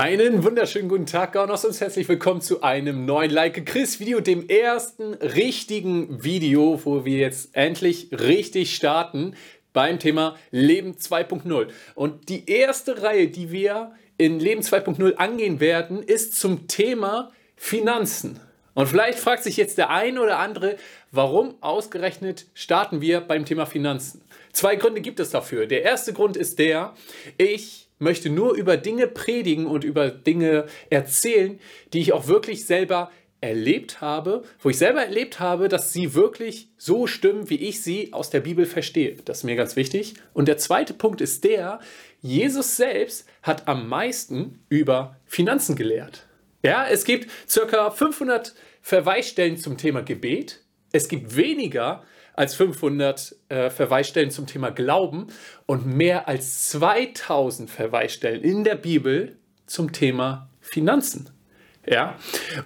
Einen wunderschönen guten Tag, und herzlich willkommen zu einem neuen Like Chris Video, dem ersten richtigen Video, wo wir jetzt endlich richtig starten beim Thema Leben 2.0. Und die erste Reihe, die wir in Leben 2.0 angehen werden, ist zum Thema Finanzen. Und vielleicht fragt sich jetzt der eine oder andere, warum ausgerechnet starten wir beim Thema Finanzen? Zwei Gründe gibt es dafür. Der erste Grund ist der, ich möchte nur über Dinge predigen und über Dinge erzählen, die ich auch wirklich selber erlebt habe, wo ich selber erlebt habe, dass sie wirklich so stimmen, wie ich sie aus der Bibel verstehe. Das ist mir ganz wichtig. Und der zweite Punkt ist der, Jesus selbst hat am meisten über Finanzen gelehrt. Ja, es gibt circa 500 Verweisstellen zum Thema Gebet. Es gibt weniger als 500 äh, Verweisstellen zum Thema Glauben und mehr als 2000 Verweisstellen in der Bibel zum Thema Finanzen. Ja,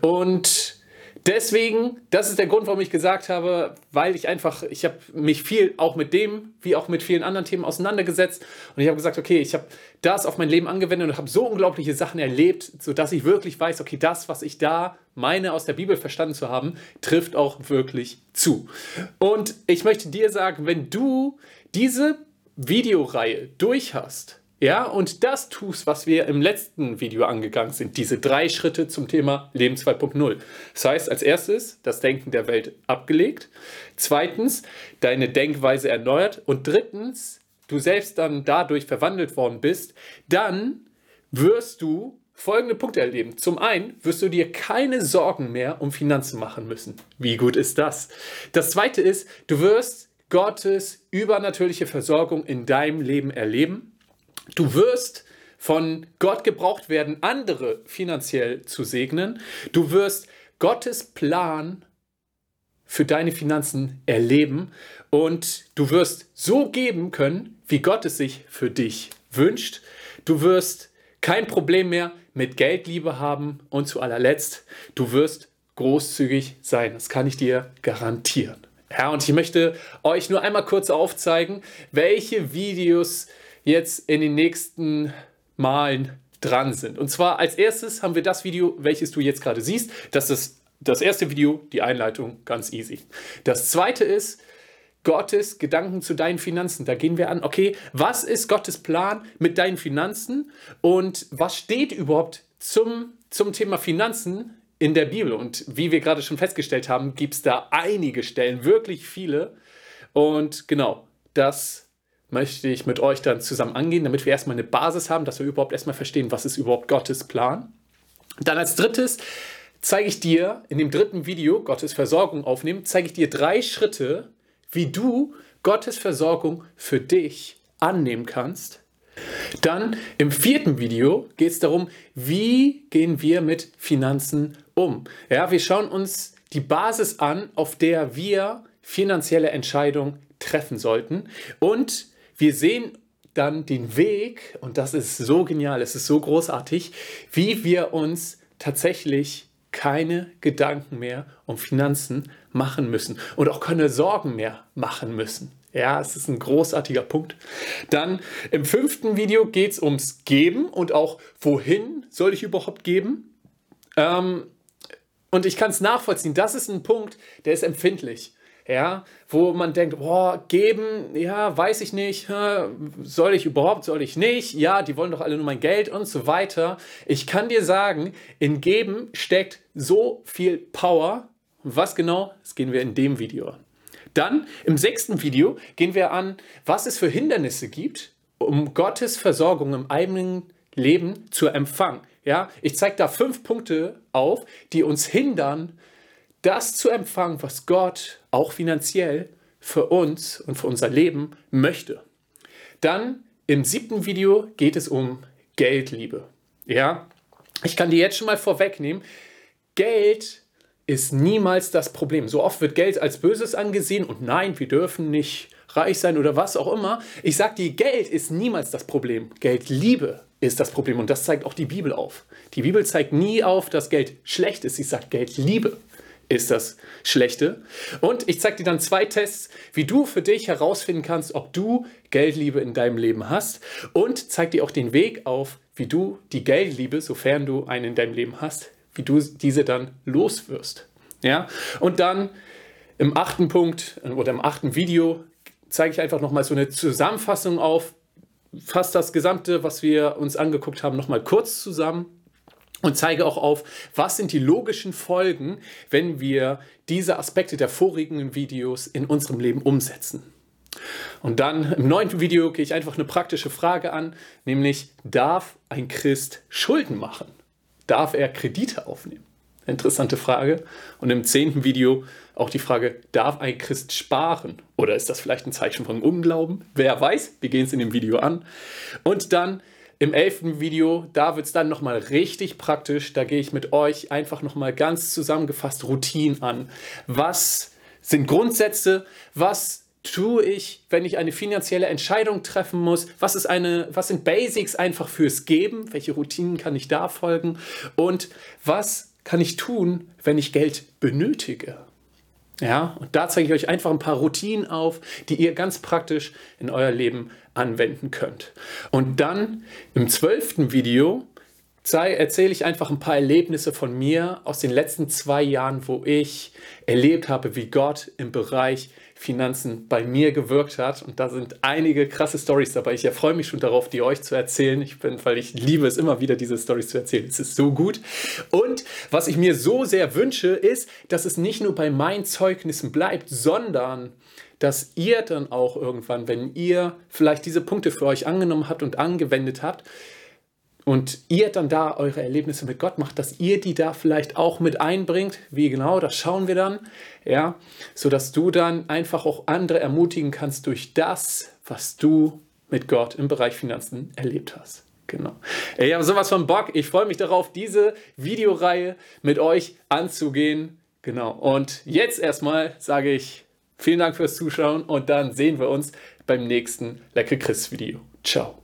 und deswegen, das ist der Grund, warum ich gesagt habe, weil ich einfach, ich habe mich viel auch mit dem, wie auch mit vielen anderen Themen auseinandergesetzt und ich habe gesagt, okay, ich habe das auf mein Leben angewendet und habe so unglaubliche Sachen erlebt, sodass ich wirklich weiß, okay, das, was ich da meine aus der Bibel verstanden zu haben, trifft auch wirklich zu. Und ich möchte dir sagen, wenn du diese Videoreihe durch hast, ja, und das tust, was wir im letzten Video angegangen sind, diese drei Schritte zum Thema Leben 2.0. Das heißt, als erstes das Denken der Welt abgelegt, zweitens deine Denkweise erneuert und drittens du selbst dann dadurch verwandelt worden bist, dann wirst du folgende Punkte erleben. Zum einen wirst du dir keine Sorgen mehr um Finanzen machen müssen. Wie gut ist das? Das zweite ist, du wirst Gottes übernatürliche Versorgung in deinem Leben erleben. Du wirst von Gott gebraucht werden, andere finanziell zu segnen. Du wirst Gottes Plan für deine Finanzen erleben und du wirst so geben können, wie Gott es sich für dich wünscht. Du wirst kein Problem mehr mit Geldliebe haben und zu allerletzt, du wirst großzügig sein. Das kann ich dir garantieren. Ja, und ich möchte euch nur einmal kurz aufzeigen, welche Videos jetzt in den nächsten Malen dran sind. Und zwar als erstes haben wir das Video, welches du jetzt gerade siehst. Das ist das erste Video, die Einleitung, ganz easy. Das zweite ist Gottes Gedanken zu deinen Finanzen. Da gehen wir an, okay, was ist Gottes Plan mit deinen Finanzen und was steht überhaupt zum, zum Thema Finanzen in der Bibel? Und wie wir gerade schon festgestellt haben, gibt es da einige Stellen, wirklich viele. Und genau, das möchte ich mit euch dann zusammen angehen, damit wir erstmal eine Basis haben, dass wir überhaupt erstmal verstehen, was ist überhaupt Gottes Plan. Dann als drittes zeige ich dir in dem dritten Video, Gottes Versorgung aufnehmen, zeige ich dir drei Schritte, wie du Gottes Versorgung für dich annehmen kannst. Dann im vierten Video geht es darum, wie gehen wir mit Finanzen um. Ja, wir schauen uns die Basis an, auf der wir finanzielle Entscheidungen treffen sollten. Und wir sehen dann den Weg, und das ist so genial, es ist so großartig, wie wir uns tatsächlich keine Gedanken mehr um Finanzen machen müssen und auch keine Sorgen mehr machen müssen. Ja, es ist ein großartiger Punkt. Dann im fünften Video geht es ums Geben und auch wohin soll ich überhaupt geben. Ähm, und ich kann es nachvollziehen. Das ist ein Punkt, der ist empfindlich ja, wo man denkt, boah, geben, ja, weiß ich nicht, soll ich überhaupt, soll ich nicht, ja, die wollen doch alle nur mein Geld und so weiter. Ich kann dir sagen, in geben steckt so viel Power. Was genau, das gehen wir in dem Video an. Dann im sechsten Video gehen wir an, was es für Hindernisse gibt, um Gottes Versorgung im eigenen Leben zu empfangen. Ja, ich zeige da fünf Punkte auf, die uns hindern, das zu empfangen, was Gott auch finanziell für uns und für unser Leben möchte. Dann im siebten Video geht es um Geldliebe. Ja, ich kann dir jetzt schon mal vorwegnehmen, Geld ist niemals das Problem. So oft wird Geld als Böses angesehen und nein, wir dürfen nicht reich sein oder was auch immer. Ich sage dir, Geld ist niemals das Problem. Geldliebe ist das Problem und das zeigt auch die Bibel auf. Die Bibel zeigt nie auf, dass Geld schlecht ist. Sie sagt Geldliebe ist das Schlechte. Und ich zeige dir dann zwei Tests, wie du für dich herausfinden kannst, ob du Geldliebe in deinem Leben hast und zeige dir auch den Weg auf, wie du die Geldliebe, sofern du einen in deinem Leben hast, wie du diese dann loswirst. Ja? Und dann im achten Punkt oder im achten Video zeige ich einfach nochmal so eine Zusammenfassung auf, fasse das Gesamte, was wir uns angeguckt haben, nochmal kurz zusammen und zeige auch auf, was sind die logischen Folgen, wenn wir diese Aspekte der vorigen Videos in unserem Leben umsetzen. Und dann im neunten Video gehe ich einfach eine praktische Frage an, nämlich darf ein Christ Schulden machen? Darf er Kredite aufnehmen? Interessante Frage. Und im zehnten Video auch die Frage, darf ein Christ sparen? Oder ist das vielleicht ein Zeichen von Unglauben? Wer weiß, wir gehen es in dem Video an. Und dann im elften Video, da wird es dann nochmal richtig praktisch. Da gehe ich mit euch einfach nochmal ganz zusammengefasst Routinen an. Was sind Grundsätze? Was tue ich, wenn ich eine finanzielle Entscheidung treffen muss? Was, ist eine, was sind Basics einfach fürs Geben? Welche Routinen kann ich da folgen? Und was kann ich tun, wenn ich Geld benötige? Ja, und da zeige ich euch einfach ein paar Routinen auf, die ihr ganz praktisch in euer Leben anwenden könnt. Und dann im zwölften Video erzähle ich einfach ein paar Erlebnisse von mir aus den letzten zwei Jahren, wo ich erlebt habe, wie Gott im Bereich Finanzen bei mir gewirkt hat. Und da sind einige krasse Stories dabei. Ich freue mich schon darauf, die euch zu erzählen. Ich bin, weil ich liebe es immer wieder, diese Stories zu erzählen. Es ist so gut. Und was ich mir so sehr wünsche, ist, dass es nicht nur bei meinen Zeugnissen bleibt, sondern dass ihr dann auch irgendwann, wenn ihr vielleicht diese Punkte für euch angenommen habt und angewendet habt, und ihr dann da eure Erlebnisse mit Gott macht, dass ihr die da vielleicht auch mit einbringt. Wie genau, das schauen wir dann. Ja, so dass du dann einfach auch andere ermutigen kannst durch das, was du mit Gott im Bereich Finanzen erlebt hast. Genau. Ich habe sowas von Bock. Ich freue mich darauf, diese Videoreihe mit euch anzugehen. Genau. Und jetzt erstmal sage ich vielen Dank fürs Zuschauen und dann sehen wir uns beim nächsten Lecke Chris Video. Ciao.